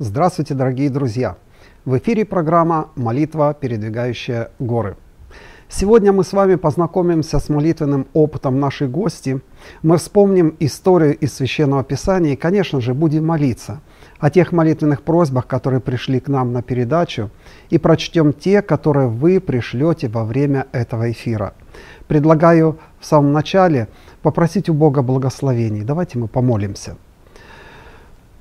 Здравствуйте, дорогие друзья! В эфире программа «Молитва, передвигающая горы». Сегодня мы с вами познакомимся с молитвенным опытом нашей гости. Мы вспомним историю из Священного Писания и, конечно же, будем молиться о тех молитвенных просьбах, которые пришли к нам на передачу, и прочтем те, которые вы пришлете во время этого эфира. Предлагаю в самом начале попросить у Бога благословений. Давайте мы помолимся.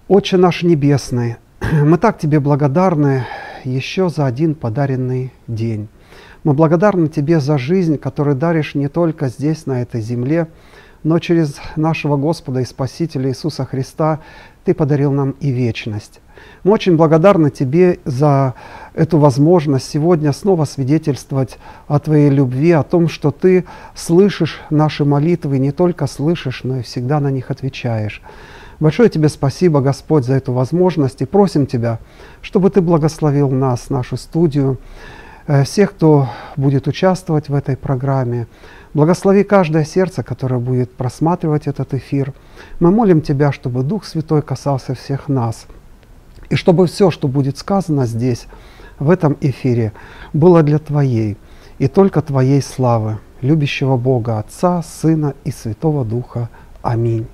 Отче наш Небесный, мы так Тебе благодарны еще за один подаренный день. Мы благодарны Тебе за жизнь, которую даришь не только здесь, на этой земле, но через нашего Господа и Спасителя Иисуса Христа Ты подарил нам и вечность. Мы очень благодарны Тебе за эту возможность сегодня снова свидетельствовать о Твоей любви, о том, что Ты слышишь наши молитвы, не только слышишь, но и всегда на них отвечаешь. Большое Тебе спасибо, Господь, за эту возможность и просим Тебя, чтобы Ты благословил нас, нашу студию, э, всех, кто будет участвовать в этой программе. Благослови каждое сердце, которое будет просматривать этот эфир. Мы молим Тебя, чтобы Дух Святой касался всех нас. И чтобы все, что будет сказано здесь, в этом эфире, было для Твоей и только Твоей славы, любящего Бога, Отца, Сына и Святого Духа. Аминь.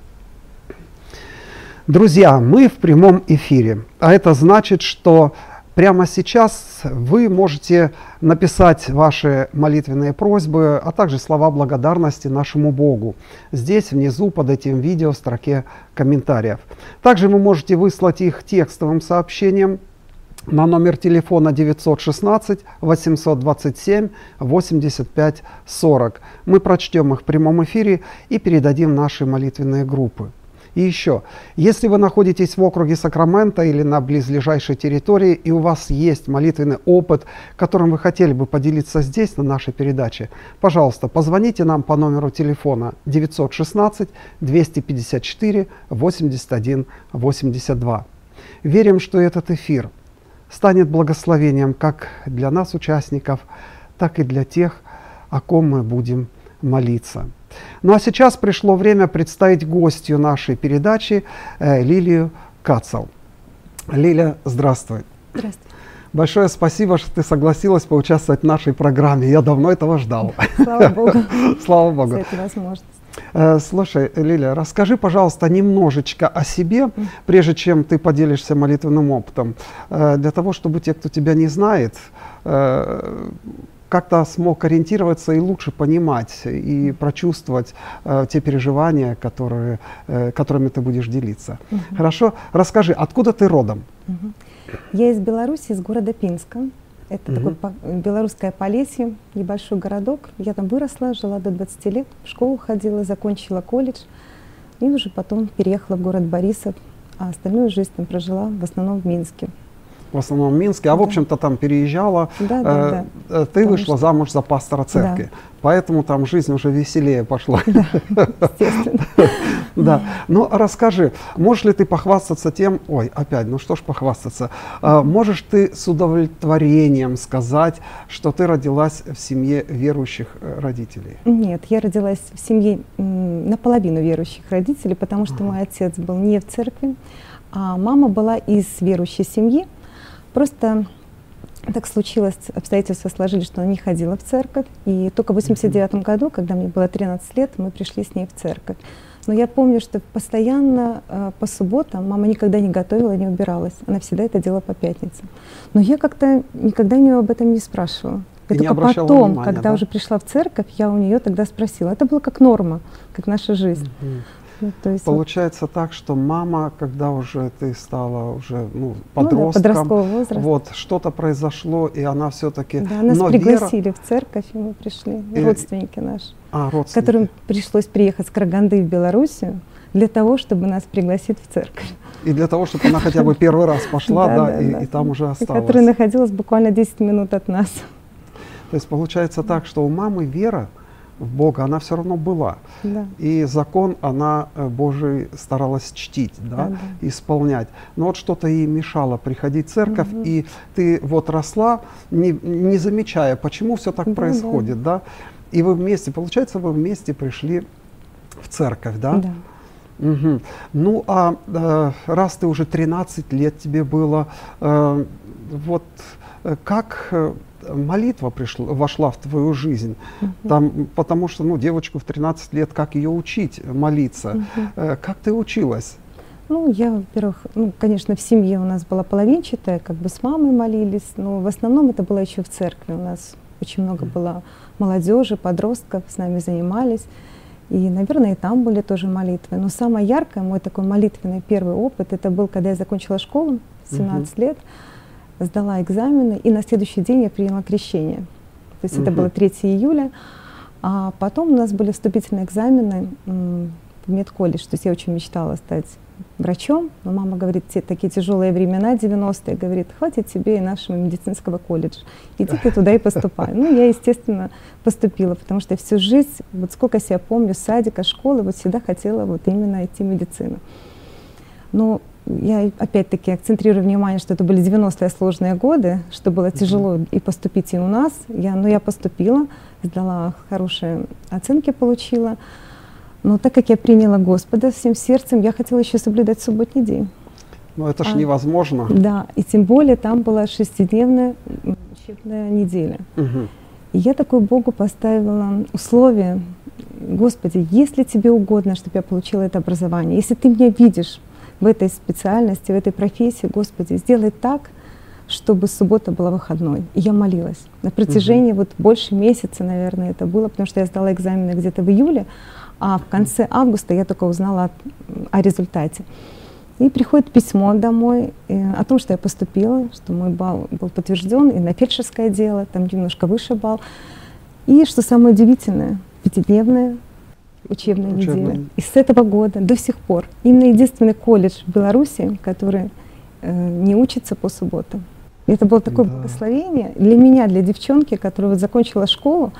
Друзья, мы в прямом эфире, а это значит, что прямо сейчас вы можете написать ваши молитвенные просьбы, а также слова благодарности нашему Богу. Здесь внизу под этим видео в строке комментариев. Также вы можете выслать их текстовым сообщением на номер телефона 916 827 85 40. Мы прочтем их в прямом эфире и передадим наши молитвенные группы. И еще, если вы находитесь в округе Сакрамента или на близлежащей территории, и у вас есть молитвенный опыт, которым вы хотели бы поделиться здесь, на нашей передаче, пожалуйста, позвоните нам по номеру телефона 916 254 81 82. Верим, что этот эфир станет благословением как для нас, участников, так и для тех, о ком мы будем молиться. Ну а сейчас пришло время представить гостью нашей передачи э, Лилию Кацал. Лиля, здравствуй. Здравствуй. Большое спасибо, что ты согласилась поучаствовать в нашей программе. Я давно этого ждал. Слава Богу. Слава Богу. За эту возможность. Э, слушай, Лиля, расскажи, пожалуйста, немножечко о себе, прежде чем ты поделишься молитвенным опытом, э, для того, чтобы те, кто тебя не знает, как-то смог ориентироваться и лучше понимать и прочувствовать э, те переживания, которые, э, которыми ты будешь делиться. Угу. Хорошо? Расскажи, откуда ты родом? Угу. Я из Беларуси, из города Пинска. Это угу. такой по, белорусское Полесье, небольшой городок. Я там выросла, жила до 20 лет, в школу ходила, закончила колледж. И уже потом переехала в город Борисов, а остальную жизнь там прожила в основном в Минске в основном в Минске, а да. в общем-то там переезжала. Да, э, да. Ты Потому вышла замуж за пастора церкви, да. поэтому там жизнь уже веселее пошла. Да, естественно. Да. Ну, расскажи, можешь ли ты похвастаться тем, ой, опять, ну что ж похвастаться, а, можешь ты с удовлетворением сказать, что ты родилась в семье верующих э, родителей? Нет, я родилась в семье наполовину верующих родителей, потому что мой отец был не в церкви, а мама была из верующей семьи, Просто так случилось, обстоятельства сложились, что она не ходила в церковь. И только в 89 году, когда мне было 13 лет, мы пришли с ней в церковь. Но я помню, что постоянно э, по субботам мама никогда не готовила, не убиралась. Она всегда это делала по пятницам. Но я как-то никогда у нее об этом не спрашивала. И только потом, внимания, когда да? уже пришла в церковь, я у нее тогда спросила. Это было как норма, как наша жизнь. Mm-hmm. Ну, то есть Получается вот... так, что мама, когда уже ты стала уже ну, подростком, ну, да, возраст. вот что-то произошло, и она все-таки. Да, нас Но пригласили вера... в церковь, и мы пришли, и... родственники наши, а, родственники. которым пришлось приехать с Караганды в Белоруссию для того, чтобы нас пригласить в церковь. И для того, чтобы она хотя бы первый раз пошла, да, и там уже осталась. Которая находилась буквально 10 минут от нас. То есть получается так, что у мамы вера, в Бога, она все равно была. Да. И закон она э, Божий старалась чтить, да, да, да. исполнять. Но вот что-то ей мешало приходить в церковь, угу. и ты вот росла, не, не замечая, почему все так да, происходит, да. да. И вы вместе, получается, вы вместе пришли в церковь, да? Да. Угу. Ну, а э, раз ты уже 13 лет тебе было, э, вот э, как э, молитва пришла, вошла в твою жизнь? Угу. Там, потому что, ну, девочку в 13 лет, как ее учить молиться? Угу. Э, как ты училась? Ну, я, во-первых, ну, конечно, в семье у нас была половинчатая, как бы с мамой молились, но в основном это было еще в церкви. У нас очень много было молодежи, подростков, с нами занимались. И, наверное, и там были тоже молитвы. Но самое яркое, мой такой молитвенный первый опыт, это был, когда я закончила школу, 17 угу. лет, сдала экзамены, и на следующий день я приняла крещение. То есть угу. это было 3 июля. А потом у нас были вступительные экзамены в медколледж. То есть я очень мечтала стать врачом, но мама говорит, те, такие тяжелые времена, 90-е, говорит, хватит тебе и нашего медицинского колледжа, иди ты туда и поступай. Ну, я, естественно, поступила, потому что всю жизнь, вот сколько себя помню, садика, школы, вот всегда хотела вот именно идти в медицину. Но я опять-таки акцентрирую внимание, что это были 90-е сложные годы, что было тяжело и поступить и у нас. Я, но я поступила, сдала хорошие оценки, получила. Но так как я приняла Господа всем сердцем, я хотела еще соблюдать субботний день. Ну это же а, невозможно. Да, и тем более там была шестидневная учебная неделя. Угу. И я такой Богу поставила условие, Господи, если тебе угодно, чтобы я получила это образование, если ты меня видишь в этой специальности, в этой профессии, Господи, сделай так, чтобы суббота была выходной. И я молилась. На протяжении угу. вот больше месяца, наверное, это было, потому что я сдала экзамены где-то в июле, а в конце августа я только узнала о, о результате. И приходит письмо домой э, о том, что я поступила, что мой балл был подтвержден, и на фельдшерское дело, там немножко выше балл. И что самое удивительное, пятидневная Учебная. неделя. И с этого года до сих пор именно единственный колледж в Беларуси, который э, не учится по субботам. Это было такое да. благословение для меня, для девчонки, которая вот закончила школу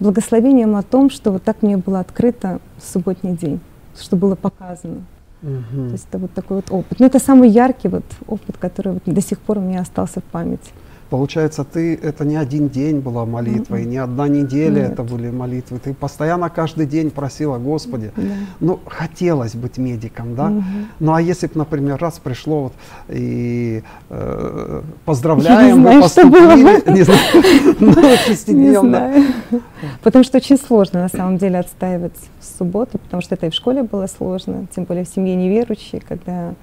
благословением о том, что вот так мне было открыто субботний день, что было показано. Угу. То есть это вот такой вот опыт. Но это самый яркий вот опыт, который вот до сих пор у меня остался в памяти. Получается, ты это не один день была молитва, mm-hmm. и не одна неделя Нет. это были молитвы. Ты постоянно каждый день просила, Господи, yeah. ну хотелось быть медиком, да? Mm-hmm. Ну а если бы, например, раз пришло вот и э, поздравляем, мы поступили, не знаю, ну шестидневно. Потому что очень сложно на самом деле отстаивать субботу, потому что это и в школе было сложно, тем более в семье неверующей, когда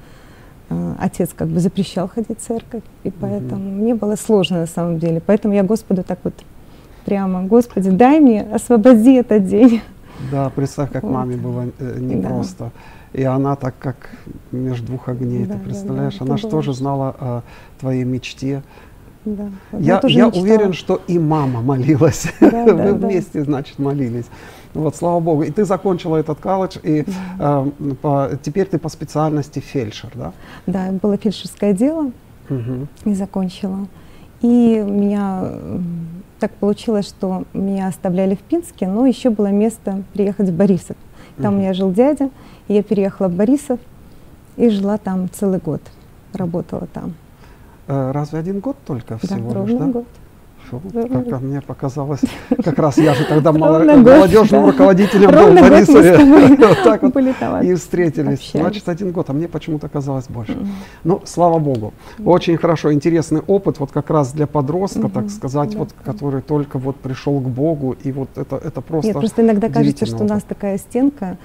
отец как бы запрещал ходить в церковь, и поэтому mm мне было сложно на самом деле. Поэтому я Господу так вот прямо, Господи, дай мне, освободи этот день. Да, представь, как вот. маме было э, непросто. Да. И она так как между двух огней, да, ты представляешь, да, да, она же тоже знала о твоей мечте. Да, я я уверен, что и мама молилась. Да, Вы да, вместе, да. значит, молились. Вот, слава богу. И ты закончила этот колледж, и э, по, теперь ты по специальности фельдшер, да? Да, было фельдшерское дело, угу. и закончила. И у меня так получилось, что меня оставляли в Пинске, но еще было место приехать в Борисов. Там угу. у меня жил дядя, и я переехала в Борисов и жила там целый год, работала там. Э, разве один год только всего да, лишь, да? год. Как мне показалось, как раз я же тогда молодежным руководителем был в Борисове. Вот так вот. и встретились. Значит, один год, а мне почему-то казалось больше. Ну, слава Богу. Очень хорошо, интересный опыт, вот как раз для подростка, так сказать, вот который только вот пришел к Богу, и вот это, это просто Нет, просто иногда кажется, что у нас такая стенка,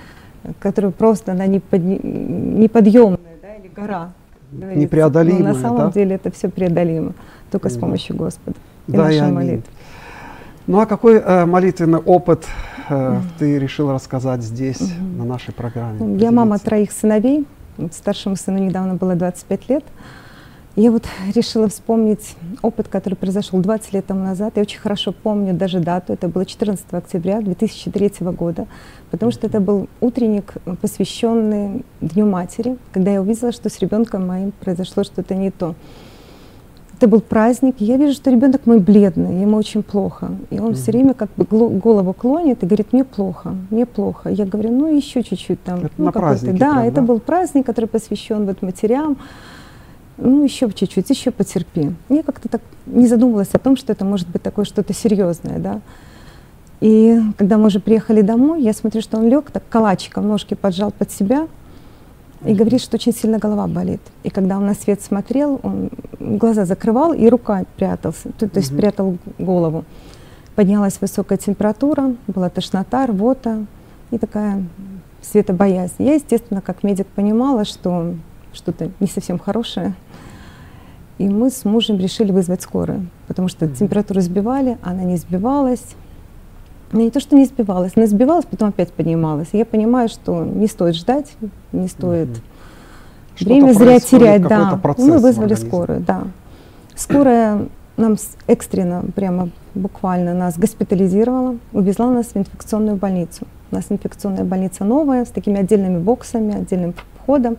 которая просто, она неподъемная, да, или гора. Непреодолимая, На самом деле это все преодолимо, только с помощью Господа и да, наша молитва. Ну а какой э, молитвенный опыт э, ты решил рассказать здесь, mm-hmm. на нашей программе? Ну, я мама троих сыновей. Старшему сыну недавно было 25 лет. Я вот решила вспомнить опыт, который произошел 20 лет тому назад. Я очень хорошо помню даже дату. Это было 14 октября 2003 года, потому что это был утренник, посвященный Дню матери, когда я увидела, что с ребенком моим произошло что-то не то это был праздник, и я вижу, что ребенок мой бледный, ему очень плохо. И он mm-hmm. все время как бы голову клонит и говорит, мне плохо, мне плохо. Я говорю, ну еще чуть-чуть там. Это ну, на празднике Да, прям, это был праздник, который посвящен вот матерям. Ну, еще чуть-чуть, еще потерпи. Я как-то так не задумывалась о том, что это может быть такое что-то серьезное, да. И когда мы уже приехали домой, я смотрю, что он лег так калачиком, ножки поджал под себя, и говорит, что очень сильно голова болит. И когда он на свет смотрел, он глаза закрывал и рука прятался, то, то есть прятал голову. Поднялась высокая температура, была тошнота, рвота и такая светобоязнь. Я, естественно, как медик понимала, что что-то не совсем хорошее. И мы с мужем решили вызвать скорую, потому что температуру сбивали, она не сбивалась. Ну, не то, что не сбивалась, она сбивалась, потом опять поднималась. И я понимаю, что не стоит ждать, не стоит. Что-то время зря терять. Да. Мы вызвали скорую, да. Скорая нам экстренно, прямо буквально нас госпитализировала, увезла нас в инфекционную больницу. У нас инфекционная больница новая, с такими отдельными боксами, отдельным входом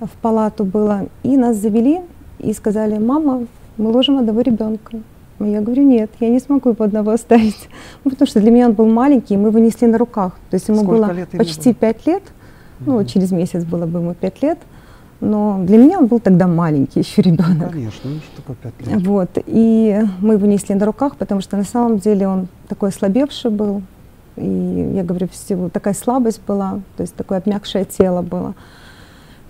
в палату было. И нас завели и сказали, мама, мы ложим одного ребенка. А Я говорю, нет, я не смогу его одного оставить. Ну, потому что для меня он был маленький, и мы его несли на руках. То есть ему Сколько было почти пять лет. Ну, Мгм. через месяц было бы ему пять лет. Но для меня он был тогда маленький еще ребенок. Конечно, ну что такое пять лет? Вот. И мы его несли на руках, потому что на самом деле он такой ослабевший был. И я говорю, всего такая слабость была, то есть такое обмякшее тело было.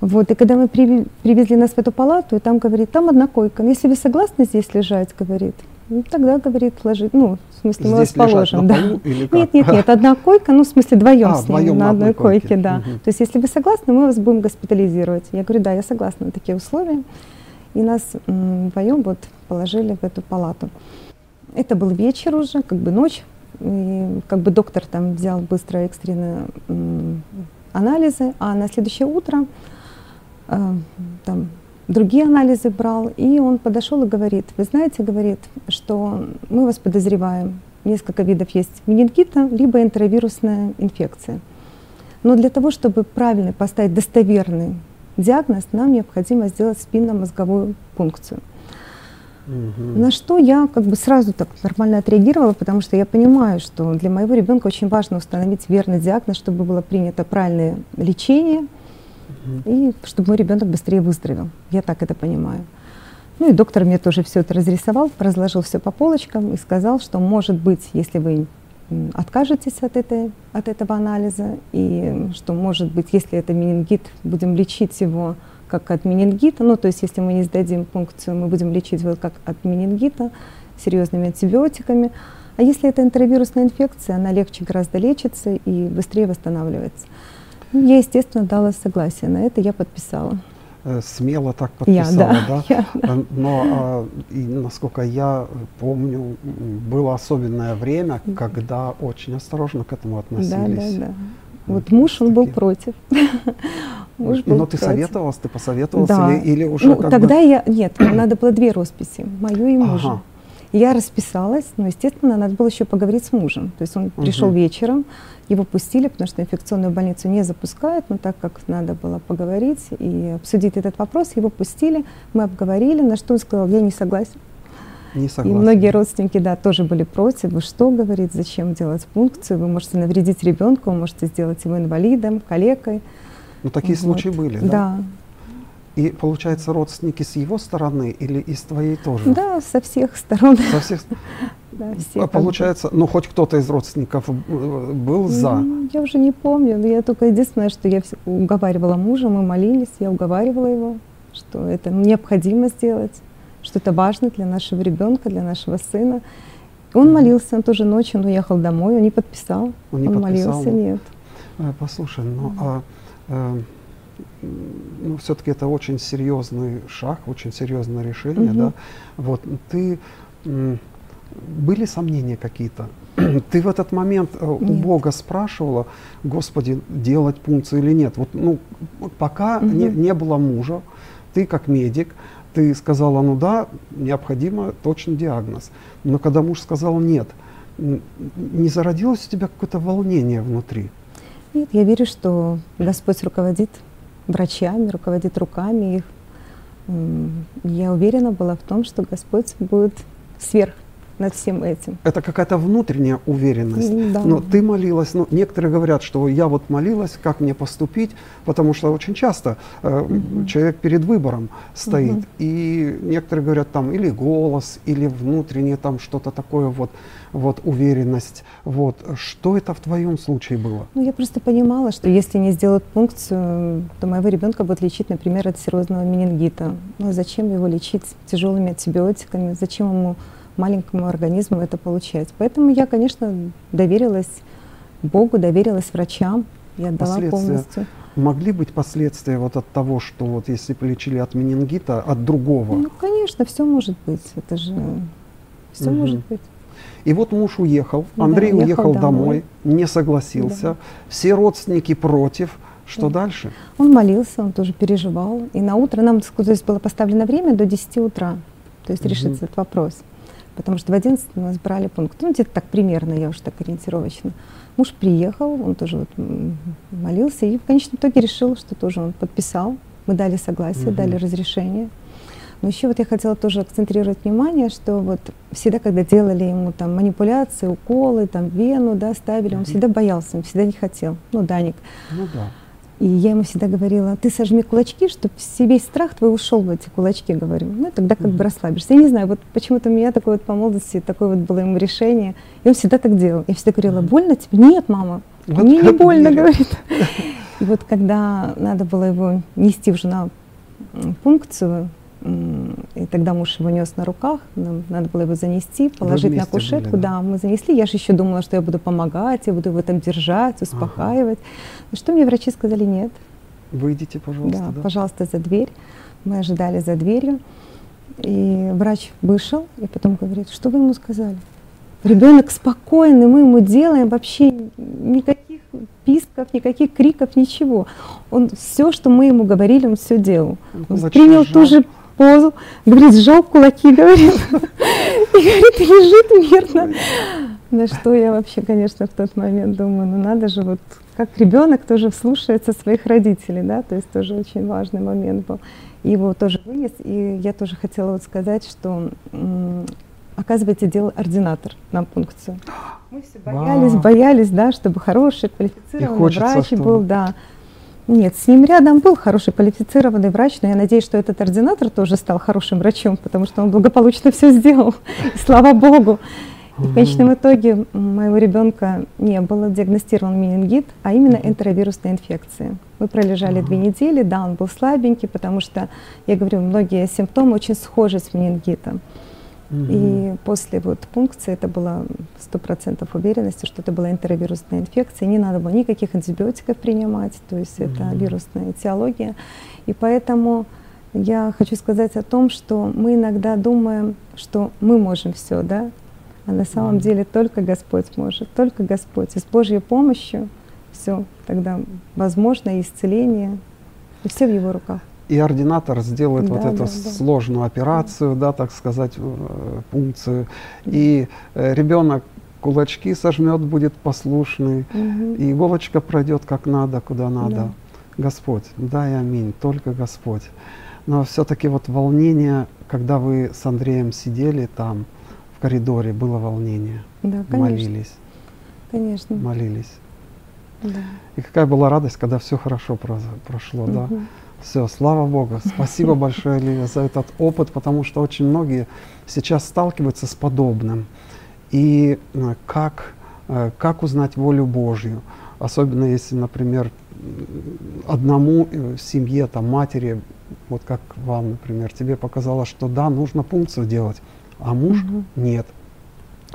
Вот, и когда мы привезли нас в эту палату, и там говорит, там одна койка. «Ну, Если вы согласны здесь лежать, говорит, ну, тогда, говорит, ложить, ну, в смысле, мы вас Здесь лежать положим. да. или как? Нет, нет, нет, одна койка, ну, в смысле, вдвоем А, с ним вдвоем на одной койке. койке, да. Мгм. То есть, если вы согласны, мы вас будем госпитализировать. Я говорю, да, я согласна на такие условия. И нас вдвоем вот положили в эту палату. Это был вечер уже, как бы ночь. И как бы доктор там взял быстро экстренные анализы, а на следующее утро э, там другие анализы брал, и он подошел и говорит, вы знаете, говорит, что мы вас подозреваем, несколько видов есть менингита, либо энтеровирусная инфекция. Но для того, чтобы правильно поставить достоверный диагноз, нам необходимо сделать спинномозговую пункцию. Мгм. На что я как бы сразу так нормально отреагировала, потому что я понимаю, что для моего ребенка очень важно установить верный диагноз, чтобы было принято правильное лечение. И чтобы мой ребенок быстрее выздоровел. Я так это понимаю. Ну и доктор мне тоже все это разрисовал, разложил все по полочкам и сказал, что может быть, если вы откажетесь от, этой, от этого анализа, и что может быть, если это менингит, будем лечить его как от менингита, ну то есть если мы не сдадим пункцию, мы будем лечить его как от менингита серьезными антибиотиками. А если это энтеровирусная инфекция, она легче гораздо лечится и быстрее восстанавливается. Я, естественно, дала согласие на это, я подписала. Э, Смело так Я, подписала, да. да? Я, Э, Но, а, и, насколько я помню, было особенное время, когда очень осторожно к этому да, относились. да, да. Вот муж, он был против. Муж был Но ты против. советовалась, ты посоветовалась Да. или, или уже Ну, тогда бы... я... Нет, надо было две росписи, мою и мужа. Ага. Я расписалась, но, естественно, надо было еще поговорить с мужем. То есть он пришел Мгм. вечером, его пустили, потому что инфекционную больницу не запускают, но так как надо было поговорить и обсудить этот вопрос, его пустили, мы обговорили, на что он сказал, я не согласен. Не И согласен. многие родственники, да, тоже были против. Вы что, говорит, зачем делать пункцию? Вы можете навредить ребенку, вы можете сделать его инвалидом, калекой. Ну, такие Вот. случаи были, да? Да, И, получается, родственники с его стороны или и с твоей тоже? да, со всех сторон. Со всех... Да, все А. Получается, ну, хоть кто-то из родственников э, был за. М, Я уже не помню, но я только единственное, что я уговаривала мужа, мы молились, я уговаривала его, что это необходимо сделать, что это важно для нашего ребенка, для нашего сына. Он молился, он тоже ночью, он уехал домой, он не подписал. Он не подписал, молился, ну. нет. Э, Послушай, ну, а, э, ну, все-таки это очень серьезный шаг, очень серьезное решение, Мгм. да? Вот, ты, были сомнения какие-то? Ты в этот момент э, у Нет. Бога спрашивала, Господи, делать пункцию или нет? Вот, ну, пока не, Мгм. не было мужа, ты как медик, ты сказала, ну да, необходимо точный диагноз. Но когда муж сказал нет, не зародилось у тебя какое-то волнение внутри? Нет, я верю, что Господь руководит врачами, руководит руками их. Я уверена была в том, что Господь будет сверх над всем этим. Это какая-то внутренняя уверенность. Да. Но ты молилась, ну, некоторые говорят, что я вот молилась, как мне поступить, потому что очень часто э, Мгм. человек перед выбором стоит. Мгм. И некоторые говорят там или голос, или внутреннее там что-то такое вот, вот уверенность. Вот. Что это в твоем случае было? Ну, я просто понимала, что если не сделать пункцию, то моего ребенка будут лечить, например, от серозного менингита. Ну, зачем его лечить тяжелыми антибиотиками? Зачем ему маленькому организму это получать? Поэтому я, конечно, доверилась Богу, доверилась врачам. Я отдала полностью. Могли быть последствия вот от того, что вот если полечили от менингита, от другого? Ну, конечно, все может быть. Это же все Мгм. может быть. И вот муж уехал, Да, Андрей уехал уехал домой, домой. не согласился, Да. все родственники против. Что Да. дальше? Он молился, он тоже переживал. И на утро нам то есть, было поставлено время до 10 утра. То есть Мгм. решится этот вопрос. Потому что в 11 мы нас брали пункт. Ну, где-то так примерно, я уже так ориентировочно. Муж приехал, он тоже вот молился. И в конечном итоге решил, что тоже он подписал. Мы дали согласие, Мгм. дали разрешение. Но еще вот я хотела тоже акцентрировать внимание, что вот всегда, когда делали ему там манипуляции, уколы, там вену, да, ставили, он всегда боялся, он всегда не хотел. Ну, Даник. Ну да. И я ему всегда говорила, ты сожми кулачки, чтобы весь страх твой ушел в эти кулачки, говорю. Ну, тогда как бы расслабишься. Я не знаю, вот почему-то у меня такое вот по молодости, такое вот было ему решение. И он всегда так делал. Я всегда говорила, больно тебе? Нет, мама. Вот Мне не больно, верю. говорит. И вот когда надо было его нести уже на пункцию, и тогда муж его нес на руках, нам надо было его занести, положить на вместе были, кушетку. да? да, мы занесли. Я же еще думала, что я буду помогать, я буду его там держать, успокаивать. И что мне врачи сказали? Нет, Выйдите, пожалуйста. да, да. пожалуйста, за дверь. Мы ожидали за дверью. И врач вышел и потом говорит, что вы ему сказали? Ребенок спокойный, мы ему делаем вообще никаких писков, никаких криков, ничего. Он все, что мы ему говорили, он все делал. Он Кулачки принял сжал. ту же позу, говорит, сжал кулаки, говорит, и говорит, лежит мирно. На что я вообще, конечно, в тот момент думаю, ну надо же, вот как ребенок тоже слушается своих родителей, да, то есть тоже очень важный момент был. И Его тоже вынес, и я тоже хотела вот сказать, что оказывается делал ординатор на пункцию. Мы все боялись, Вау. боялись, да, чтобы хороший квалифицированный врач чтобы- был, да. Нет, с ним рядом был хороший квалифицированный врач, но я надеюсь, что этот ординатор тоже стал хорошим врачом, потому что он благополучно все сделал. Слава богу. И в конечном итоге моего ребенка не было диагностирован менингит, а именно энтеровирусная инфекция. Мы пролежали две недели, да, он был слабенький, потому что, я говорю, многие симптомы очень схожи с менингитом. И после вот пункции это было сто процентов уверенности, что это была энтеровирусная инфекция. Не надо было никаких антибиотиков принимать, то есть это вирусная этиология. И поэтому я хочу сказать о том, что мы иногда думаем, что мы можем все, да, а на самом деле только Господь может, только Господь. И с Божьей помощью все, тогда возможно и исцеление, и все в Его руках. И ординатор сделает вот Да, эту да, да. сложную операцию, да, так сказать, э, пункцию. И э, ребенок кулачки сожмет, будет послушный, Мгм. и иголочка пройдет как надо, куда надо. Да. Господь, да и аминь, только Господь. Но все-таки вот волнение, когда вы с Андреем сидели там коридоре, было волнение, Да, конечно, молились, конечно. молились. Да. И какая была радость, когда все хорошо про- прошло, да. Мгм. Все, слава Богу. Спасибо большое, Лилия, за этот опыт, потому что очень многие сейчас сталкиваются с подобным. И э, как, э, как узнать волю Божью? Особенно если, например, одному э, в семье, там, матери, вот как вам, например, тебе показалось, что да, нужно пункцию делать, а муж Мгм. нет.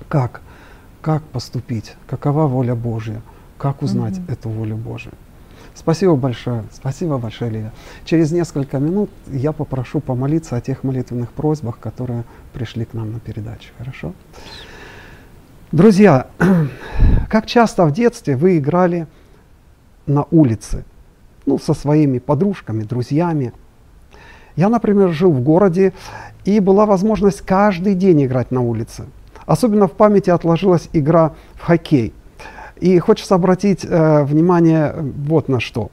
Как? Как поступить? Какова воля Божья? Как узнать Мгм. эту волю Божию? Спасибо большое. Спасибо большое, Лилия. Через несколько минут я попрошу помолиться о тех молитвенных просьбах, которые пришли к нам на передачу. Хорошо? Друзья, как часто в детстве вы играли на улице? Ну, со своими подружками, друзьями. Я, например, жил в городе, и была возможность каждый день играть на улице. Особенно в памяти отложилась игра в хоккей. И хочется обратить э, внимание э, вот на что.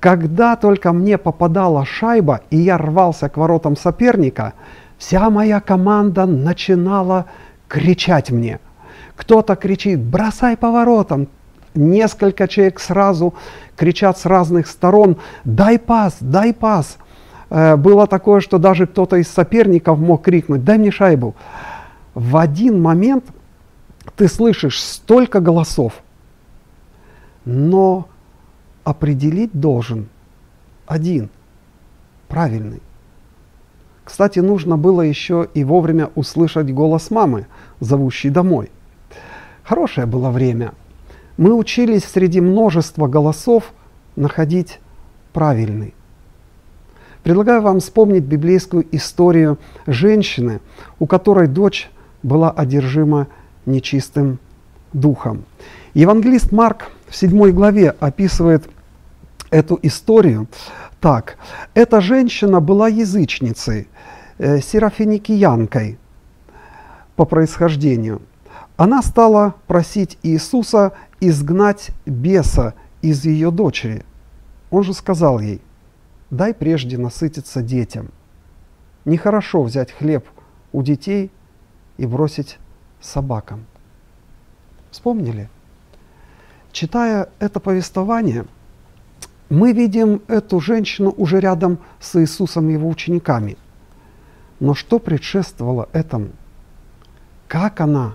Когда только мне попадала шайба, и я рвался к воротам соперника, вся моя команда начинала кричать мне. Кто-то кричит, бросай поворотом. Несколько человек сразу кричат с разных сторон, дай пас, дай пас. Э, было такое, что даже кто-то из соперников мог крикнуть, дай мне шайбу. В один момент ты слышишь столько голосов, но определить должен один, правильный. Кстати, нужно было еще и вовремя услышать голос мамы, зовущей домой. Хорошее было время. Мы учились среди множества голосов находить правильный. Предлагаю вам вспомнить библейскую историю женщины, у которой дочь была одержима нечистым духом. Евангелист Марк в 7 главе описывает эту историю так. Эта женщина была язычницей, э, серафиникиянкой по происхождению. Она стала просить Иисуса изгнать беса из ее дочери. Он же сказал ей, дай прежде насытиться детям. Нехорошо взять хлеб у детей и бросить собакам. Вспомнили? Читая это повествование, мы видим эту женщину уже рядом с Иисусом и его учениками. Но что предшествовало этому? Как она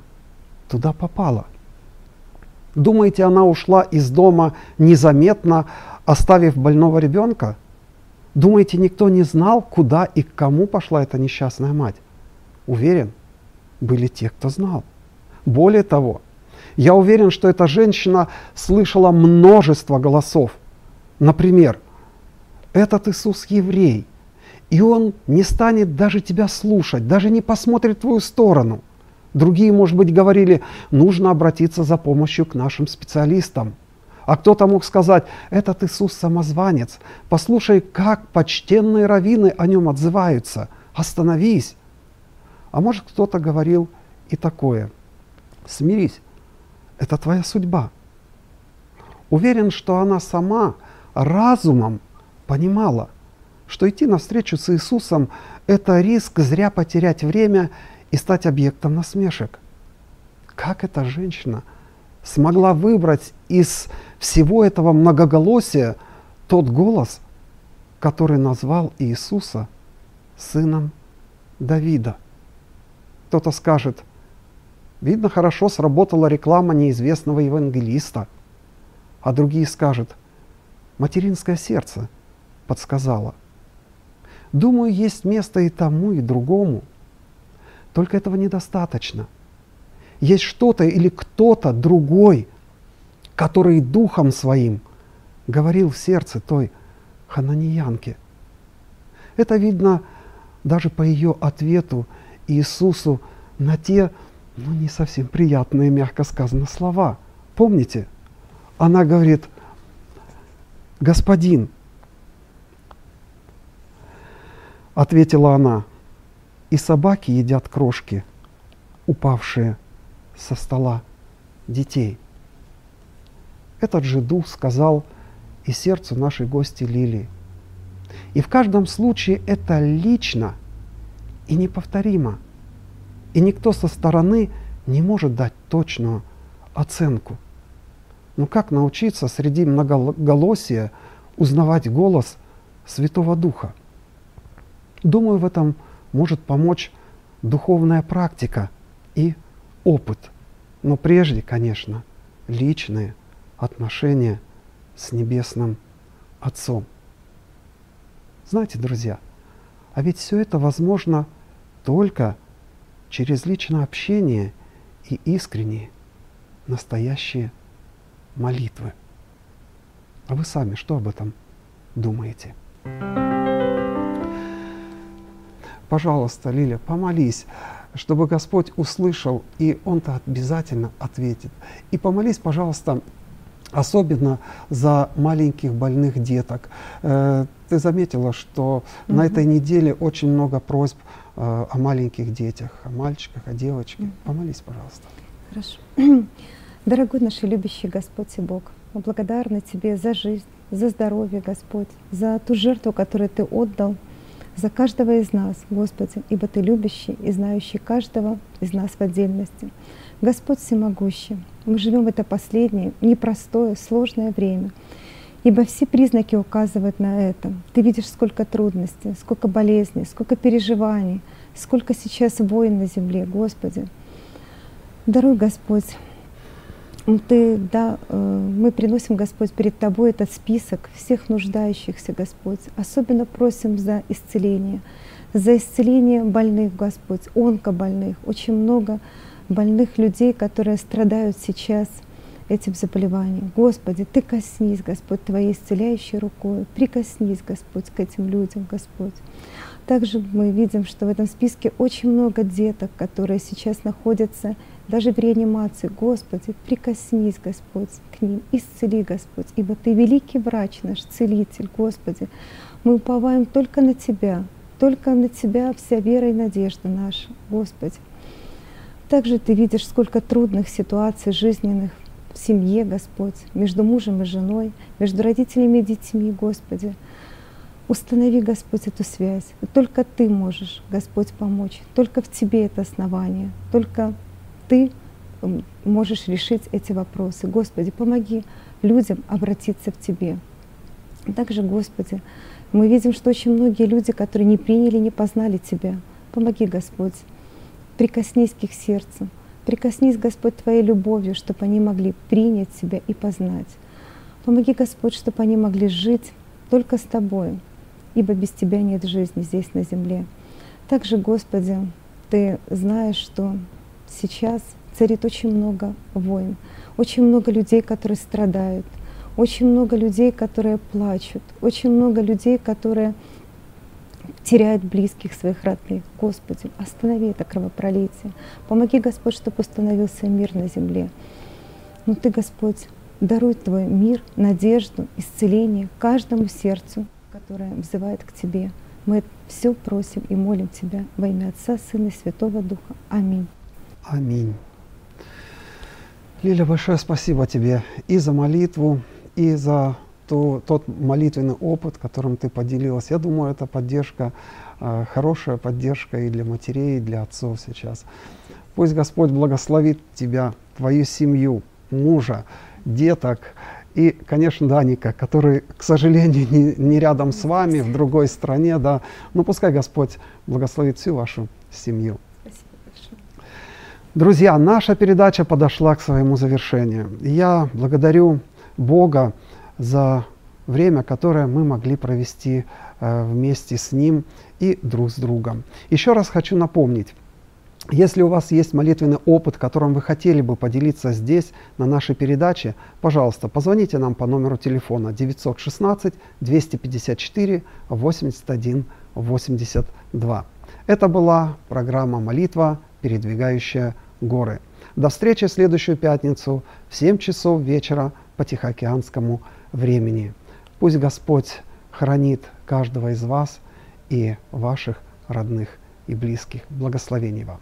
туда попала? Думаете, она ушла из дома незаметно, оставив больного ребенка? Думаете, никто не знал, куда и к кому пошла эта несчастная мать? Уверен, были те, кто знал. Более того, я уверен, что эта женщина слышала множество голосов. Например, этот Иисус еврей, и он не станет даже тебя слушать, даже не посмотрит в твою сторону. Другие, может быть, говорили, нужно обратиться за помощью к нашим специалистам. А кто-то мог сказать, этот Иисус самозванец, послушай, как почтенные раввины о нем отзываются, остановись. А может кто-то говорил и такое, смирись, это твоя судьба. Уверен, что она сама разумом понимала, что идти навстречу с Иисусом – это риск зря потерять время и стать объектом насмешек. Как эта женщина смогла выбрать из всего этого многоголосия тот голос, который назвал Иисуса сыном Давида? Кто-то скажет, видно, хорошо сработала реклама неизвестного евангелиста. А другие скажут, материнское сердце подсказало. Думаю, есть место и тому, и другому. Только этого недостаточно. Есть что-то или кто-то другой, который духом своим говорил в сердце той хананиянки. Это видно даже по ее ответу Иисусу на те, ну, не совсем приятные, мягко сказано, слова. Помните? Она говорит, господин, ответила она, и собаки едят крошки, упавшие со стола детей. Этот же дух сказал и сердцу нашей гости Лилии. И в каждом случае это лично – и неповторимо. И никто со стороны не может дать точную оценку. Но как научиться среди многоголосия узнавать голос Святого Духа? Думаю, в этом может помочь духовная практика и опыт. Но прежде, конечно, личные отношения с Небесным Отцом. Знаете, друзья, а ведь все это возможно – только через личное общение и искренние, настоящие молитвы. А вы сами что об этом думаете? Пожалуйста, Лиля, помолись, чтобы Господь услышал, и Он-то обязательно ответит. И помолись, пожалуйста, особенно за маленьких больных деток. Э, ты заметила, что mm-hmm. на этой неделе очень много просьб Э, о маленьких детях, о мальчиках, о девочке. Mm-hmm. Помолись, пожалуйста. Хорошо. Дорогой наш любящий Господь и Бог, мы благодарны Тебе за жизнь, за здоровье, Господь, за ту жертву, которую Ты отдал за каждого из нас, Господи, ибо Ты любящий и знающий каждого из нас в отдельности. Господь всемогущий, мы живем в это последнее, непростое, сложное время, ибо все признаки указывают на это. Ты видишь, сколько трудностей, сколько болезней, сколько переживаний, сколько сейчас войн на земле, Господи. Даруй, Господь, ты, да, э, мы приносим, Господь, перед Тобой этот список всех нуждающихся, Господь. Особенно просим за исцеление, за исцеление больных, Господь, онкобольных. Очень много больных людей, которые страдают сейчас этим заболеванием. Господи, Ты коснись, Господь, Твоей исцеляющей рукой. Прикоснись, Господь, к этим людям, Господь. Также мы видим, что в этом списке очень много деток, которые сейчас находятся даже в реанимации. Господи, прикоснись, Господь, к ним, исцели, Господь, ибо Ты великий врач, наш целитель, Господи. Мы уповаем только на Тебя, только на Тебя вся вера и надежда наша, Господи. Также Ты видишь, сколько трудных ситуаций жизненных в семье, Господь, между мужем и женой, между родителями и детьми, Господи. Установи, Господь, эту связь. только Ты можешь, Господь, помочь. Только в Тебе это основание. Только Ты можешь решить эти вопросы. Господи, помоги людям обратиться в Тебе. Также, Господи, мы видим, что очень многие люди, которые не приняли, не познали Тебя. Помоги, Господь, прикоснись к их сердцу. Прикоснись, Господь, Твоей любовью, чтобы они могли принять Тебя и познать. Помоги, Господь, чтобы они могли жить только с Тобой, ибо без Тебя нет жизни здесь на земле. Также, Господи, Ты знаешь, что сейчас царит очень много войн, очень много людей, которые страдают, очень много людей, которые плачут, очень много людей, которые теряют близких своих родных. Господи, останови это кровопролитие. Помоги, Господь, чтобы установился мир на земле. Но Ты, Господь, даруй Твой мир, надежду, исцеление каждому сердцу, которое взывает к Тебе. Мы все просим и молим Тебя во имя Отца, Сына и Святого Духа. Аминь. Аминь. Лиля, большое спасибо тебе и за молитву, и за то, тот молитвенный опыт, которым ты поделилась. Я думаю, это поддержка, э, хорошая поддержка и для матерей, и для отцов сейчас. Пусть Господь благословит тебя, твою семью, мужа, деток, и, конечно, Даника, который, к сожалению, не, не рядом с вами, в другой стране, да. Но пускай Господь благословит всю вашу семью. Друзья, наша передача подошла к своему завершению. Я благодарю Бога за время, которое мы могли провести э, вместе с Ним и друг с другом. Еще раз хочу напомнить, если у вас есть молитвенный опыт, которым вы хотели бы поделиться здесь, на нашей передаче, пожалуйста, позвоните нам по номеру телефона 916 254 81 82. Это была программа «Молитва, передвигающая горы». До встречи в следующую пятницу в 7 часов вечера по Тихоокеанскому времени. Пусть Господь хранит каждого из вас и ваших родных и близких. Благословений вам.